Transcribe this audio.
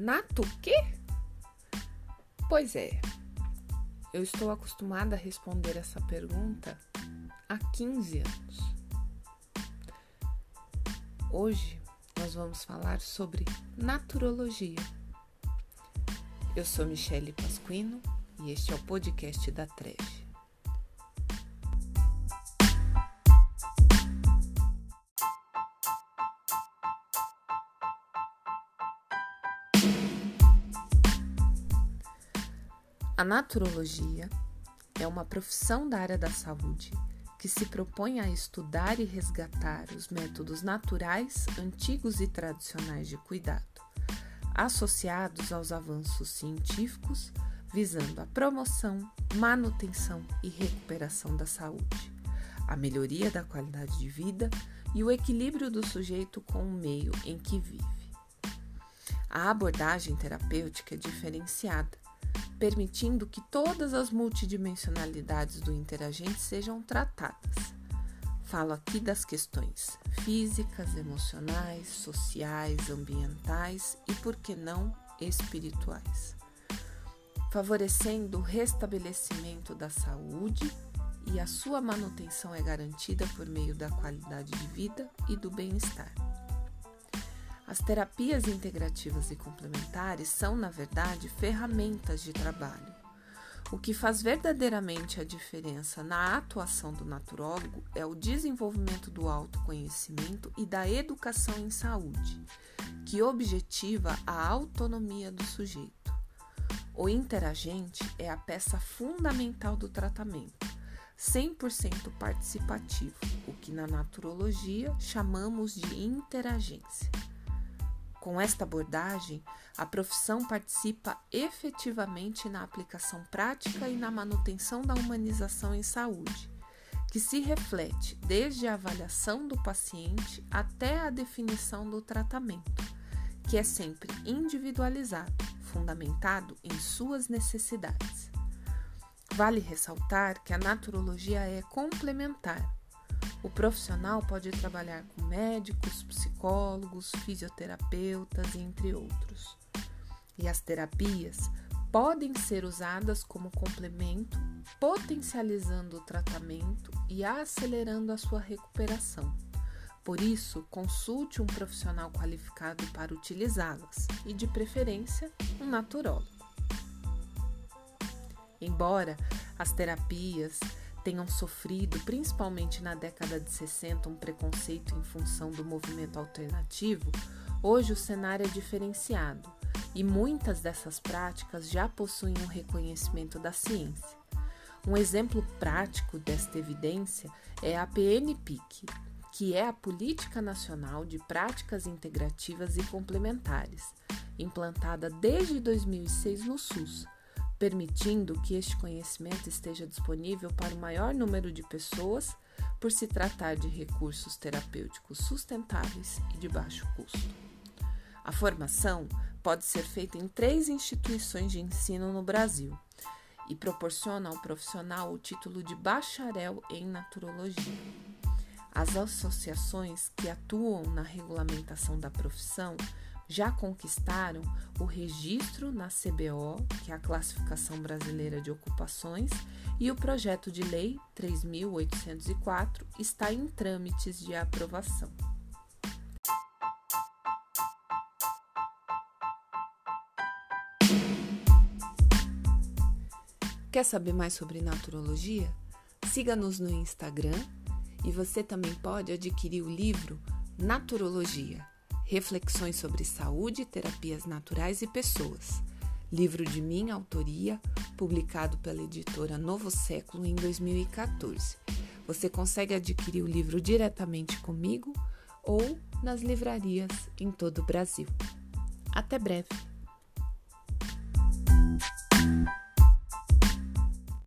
Nato quê? Pois é, eu estou acostumada a responder essa pergunta há 15 anos. Hoje nós vamos falar sobre naturologia. Eu sou Michele Pasquino e este é o podcast da Treve. A naturologia é uma profissão da área da saúde que se propõe a estudar e resgatar os métodos naturais, antigos e tradicionais de cuidado, associados aos avanços científicos, visando a promoção, manutenção e recuperação da saúde, a melhoria da qualidade de vida e o equilíbrio do sujeito com o meio em que vive. A abordagem terapêutica é diferenciada permitindo que todas as multidimensionalidades do interagente sejam tratadas. Falo aqui das questões físicas, emocionais, sociais, ambientais e, por que não, espirituais, favorecendo o restabelecimento da saúde e a sua manutenção é garantida por meio da qualidade de vida e do bem-estar. As terapias integrativas e complementares são, na verdade, ferramentas de trabalho. O que faz verdadeiramente a diferença na atuação do naturólogo é o desenvolvimento do autoconhecimento e da educação em saúde, que objetiva a autonomia do sujeito. O interagente é a peça fundamental do tratamento, 100% participativo, o que na naturologia chamamos de interagência. Com esta abordagem, a profissão participa efetivamente na aplicação prática e na manutenção da humanização em saúde, que se reflete desde a avaliação do paciente até a definição do tratamento, que é sempre individualizado, fundamentado em suas necessidades. Vale ressaltar que a naturologia é complementar o profissional pode trabalhar com médicos, psicólogos, fisioterapeutas, entre outros. E as terapias podem ser usadas como complemento, potencializando o tratamento e acelerando a sua recuperação. Por isso, consulte um profissional qualificado para utilizá-las e, de preferência, um naturólogo. Embora as terapias tenham sofrido, principalmente na década de 60, um preconceito em função do movimento alternativo, hoje o cenário é diferenciado e muitas dessas práticas já possuem um reconhecimento da ciência. Um exemplo prático desta evidência é a PNPIC, que é a Política Nacional de Práticas Integrativas e Complementares, implantada desde 2006 no SUS permitindo que este conhecimento esteja disponível para o maior número de pessoas, por se tratar de recursos terapêuticos sustentáveis e de baixo custo. A formação pode ser feita em três instituições de ensino no Brasil e proporciona ao profissional o título de bacharel em naturologia. As associações que atuam na regulamentação da profissão já conquistaram o registro na CBO, que é a Classificação Brasileira de Ocupações, e o projeto de lei 3804 está em trâmites de aprovação. Quer saber mais sobre naturologia? Siga-nos no Instagram e você também pode adquirir o livro Naturologia Reflexões sobre Saúde, Terapias Naturais e Pessoas. Livro de minha autoria, publicado pela editora Novo Século em 2014. Você consegue adquirir o livro diretamente comigo ou nas livrarias em todo o Brasil. Até breve!